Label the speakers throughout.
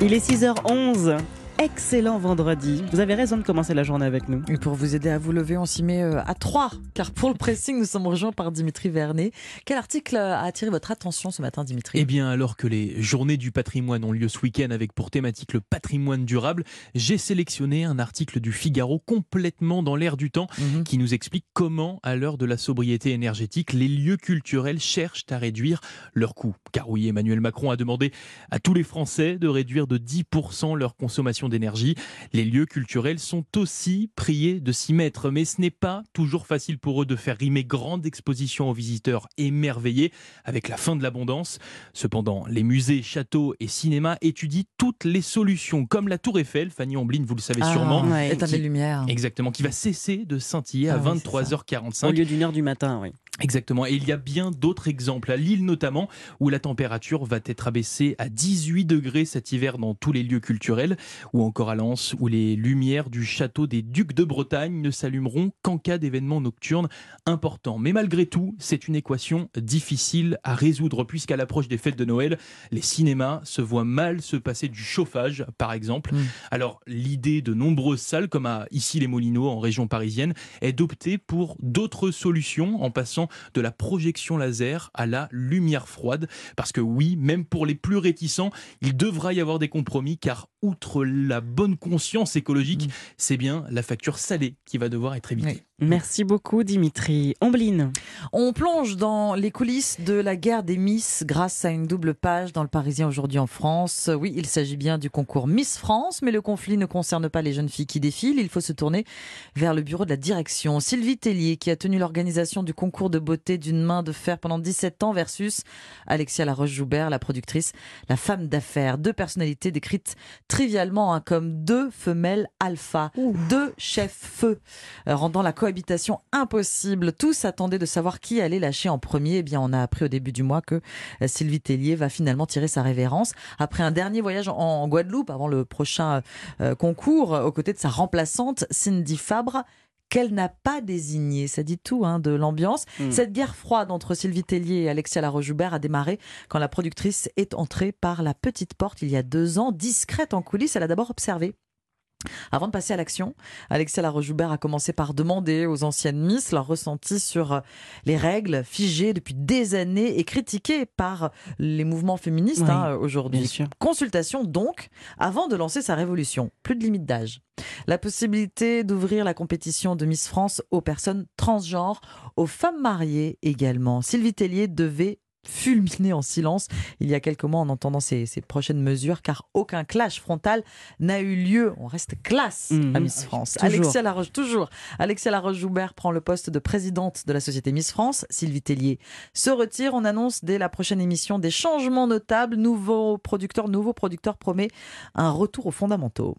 Speaker 1: Il est 6h11 excellent vendredi. Vous avez raison de commencer la journée avec nous.
Speaker 2: Et pour vous aider à vous lever, on s'y met euh, à 3. Car pour le pressing, nous sommes rejoints par Dimitri Vernet. Quel article a attiré votre attention ce matin, Dimitri?
Speaker 3: Eh bien, alors que les journées du patrimoine ont lieu ce week-end avec pour thématique le patrimoine durable, j'ai sélectionné un article du Figaro complètement dans l'air du temps
Speaker 2: Mhm.
Speaker 3: qui nous explique comment, à l'heure de la sobriété énergétique, les lieux culturels cherchent à réduire leurs coûts. Car oui, Emmanuel Macron a demandé à tous les Français de réduire de 10% leur consommation d'énergie. Les lieux culturels sont aussi priés de s'y mettre, mais ce n'est pas toujours facile pour eux de faire rimer grande exposition aux visiteurs émerveillés avec la fin de l'abondance. Cependant, les musées, châteaux et cinémas étudient toutes les solutions, comme la Tour Eiffel, Fanny Omblin, vous le savez
Speaker 2: Ah,
Speaker 3: sûrement.
Speaker 1: Ouais.
Speaker 2: Éteindre les lumières.
Speaker 3: Exactement, qui va cesser de scintiller à
Speaker 2: Ah oui, c'est
Speaker 3: 23h45.
Speaker 1: Au lieu d'une heure du matin, oui.
Speaker 3: Exactement. Et il y a bien d'autres exemples, à Lille notamment, où la température va être abaissée à 18 degrés cet hiver dans tous les lieux culturels, ou encore à Lens, où les lumières du château des Ducs de Bretagne ne s'allumeront qu'en cas d'événements nocturnes importants. Mais malgré tout, c'est une équation difficile à résoudre, puisqu'à l'approche des fêtes de Noël, les cinémas se voient mal se passer du chauffage, par exemple.
Speaker 2: Mm.
Speaker 3: Alors, l'idée de nombreuses salles, comme à ici les Moulineaux en région parisienne, est d'opter pour d'autres solutions en passant de la projection laser à la lumière froide. Parce que oui, même pour les plus réticents, il devra y avoir des compromis car outre la bonne conscience écologique,
Speaker 2: Mm.
Speaker 3: c'est bien la facture salée qui va devoir être évitée.
Speaker 2: Oui.
Speaker 1: Merci beaucoup, Dimitri. Ombline.
Speaker 2: On plonge dans les coulisses de la guerre des Miss grâce à une double page dans le Parisien aujourd'hui en France. Oui, il s'agit bien du concours Miss France, mais le conflit ne concerne pas les jeunes filles qui défilent. Il faut se tourner vers le bureau de la direction. Sylvie Tellier, qui a tenu l'organisation du concours de beauté d'une main de fer pendant 17 ans, versus Alexia Laroche-Joubert, la productrice, la femme d'affaires. Deux personnalités décrites trivialement hein, comme deux femelles alpha, deux chefs feu, euh, rendant la cohabitation impossible. Tous attendaient de savoir qui allait lâcher en premier. Eh bien, on a appris au début du mois que euh, Sylvie Tellier va finalement tirer sa révérence après un dernier voyage en, Guadeloupe avant le prochain euh, concours aux côtés de sa remplaçante Cindy Fabre qu'elle n'a pas désigné. Ça dit tout hein, de l'ambiance.
Speaker 1: Mm.
Speaker 2: Cette guerre froide entre Sylvie Tellier et Alexia Laroche-Joubert a démarré quand la productrice est entrée par la petite porte il y a deux ans. Discrète en coulisses, elle a d'abord observé. Avant de passer à l'action, Alexia Laroche-Joubert a commencé par demander aux anciennes Miss leur ressenti sur euh, les règles figées depuis des années et critiquées par les mouvements féministes
Speaker 1: Oui,
Speaker 2: hein, aujourd'hui. Consultation donc avant de lancer sa révolution. Plus de limite d'âge. La possibilité d'ouvrir la compétition de Miss France aux personnes transgenres, aux femmes mariées également. Sylvie Tellier devait fulminer en silence il y a quelques mois en entendant ces, ces prochaines mesures car aucun clash frontal n'a eu lieu. On reste classe
Speaker 1: Mhm.
Speaker 2: à Miss France.
Speaker 1: Toujours.
Speaker 2: Alexia Laroche, toujours. Alexia Laroche-Joubert prend le poste de présidente de la société Miss France. Sylvie Tellier se retire. On annonce dès la prochaine émission des changements notables. Nouveau producteur, nouveau producteur promet un retour aux fondamentaux.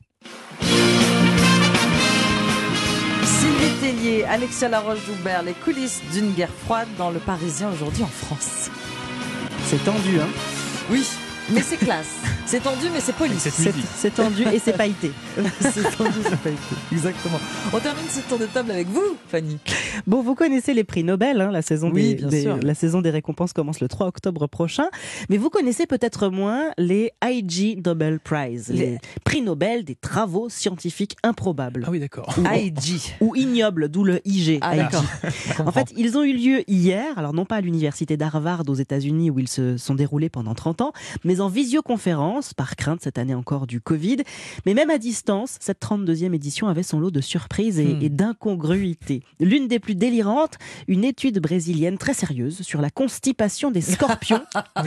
Speaker 2: Sylvie Tellier, Alexia Laroche-Joubert, les coulisses d'une guerre froide dans le Parisien aujourd'hui en France.
Speaker 1: C'est tendu, hein
Speaker 2: Oui, mais c'est classe. C'est tendu, mais c'est poli.
Speaker 1: C'est tendu et c'est pailleté.
Speaker 2: c'est tendu, c'est écrit. Exactement. On termine ce tour de table avec vous, Fanny.
Speaker 1: Bon, vous connaissez les prix Nobel, hein, la, saison
Speaker 2: Oui,
Speaker 1: des,
Speaker 2: bien
Speaker 1: des-
Speaker 2: sûr.
Speaker 1: la saison des récompenses commence le 3 octobre prochain. Mais vous connaissez peut-être moins les IG Nobel Prize, les,
Speaker 2: Les-
Speaker 1: prix Nobel des travaux scientifiques improbables.
Speaker 3: Ah oui, d'accord.
Speaker 2: IG.
Speaker 1: Ou ignobles, d'où le IG.
Speaker 2: Ah,
Speaker 1: IG.
Speaker 2: d'accord.
Speaker 1: En fait, ils ont eu lieu hier, alors non pas à l'université d'Harvard aux États-Unis où ils se sont déroulés pendant 30 ans, mais en visioconférence, par crainte cette année encore du Covid. Mais même à distance, cette 32e édition avait son lot de surprises et,
Speaker 2: Hmm.
Speaker 1: et d'incongruités. L'une des plus délirantes, une étude brésilienne très sérieuse sur la constipation des scorpions
Speaker 3: Ah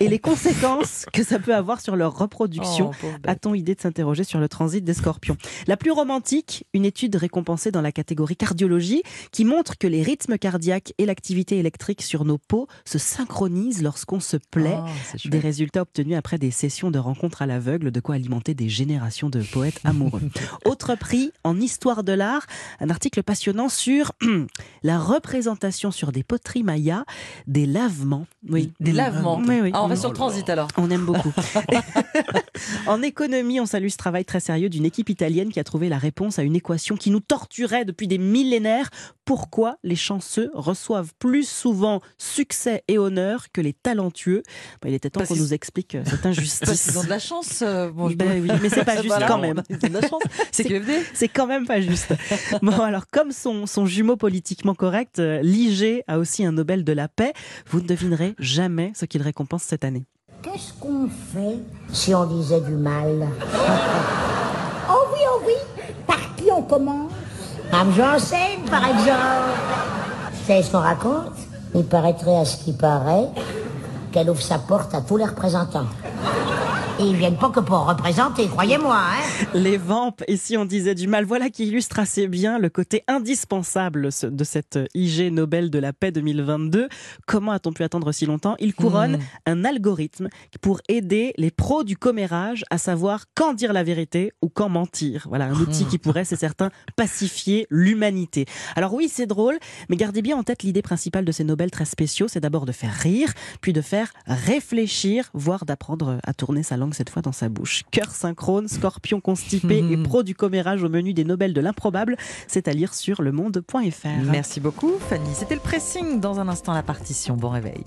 Speaker 1: et les conséquences que ça peut avoir sur leur reproduction.
Speaker 2: Oh.
Speaker 1: A-t-on idée de s'interroger sur le transit des scorpions? La plus romantique, une étude récompensée dans la catégorie cardiologie qui montre que les rythmes cardiaques et l'activité électrique sur nos peaux se synchronisent lorsqu'on se plaît.
Speaker 2: Oh, chouette.
Speaker 1: Des résultats obtenus après des sessions de rencontres à l'aveugle, de quoi alimenter des générations de poètes amoureux. Autre prix en histoire de l'art, un article passionnant sur la représentation sur des poteries mayas des lavements. Oui,
Speaker 2: Des lavements.
Speaker 1: Oui, oui.
Speaker 2: Ah, on va sur le transit alors.
Speaker 1: on aime beaucoup. En économie, on salue ce travail très sérieux d'une équipe italienne qui a trouvé la réponse à une équation qui nous torturait depuis des millénaires. Pourquoi les chanceux reçoivent plus souvent succès et honneur que les talentueux? Bah, Il était temps qu'on nous explique euh, cette injustice.
Speaker 2: Ils ont de la chance. Euh, bon,
Speaker 1: ben oui, mais c'est pas juste quand même.
Speaker 2: C'est QFD.
Speaker 1: C'est quand même pas juste. Bon, alors comme son, son jumeau politiquement correct, euh, l'IG a aussi un Nobel de la paix. Vous ne devinerez jamais ce qu'il récompense cette année.
Speaker 4: Qu'est-ce qu'on fait si on disait du mal? Oh oui, oh oui Par qui on commence? Mme Janssen, par exemple. Vous savez ce qu'on raconte? Il paraîtrait à ce qui paraît qu'elle ouvre sa porte à tous les représentants. Et ils viennent pas que pour représenter, croyez-moi. Hein
Speaker 1: les vampes, et si on disait du mal, voilà qui illustre assez bien le côté indispensable de cette IG Nobel de la paix 2022. Comment a-t-on pu attendre si longtemps? Il couronne hmm. un algorithme pour aider les pros du commérage à savoir quand dire la vérité ou quand mentir. Voilà, un outil hmm. qui pourrait, c'est certain, pacifier l'humanité. Alors oui, c'est drôle, mais gardez bien en tête l'idée principale de ces Nobel très spéciaux, c'est d'abord de faire rire, puis de faire réfléchir, voire d'apprendre à tourner sa langue cette fois dans sa bouche. Cœur synchrone, scorpion constipé et pro du commérage au menu des Nobel de l'improbable, c'est à lire sur lemonde.fr.
Speaker 2: Merci beaucoup Fanny. C'était le pressing. Dans un instant la partition. Bon réveil.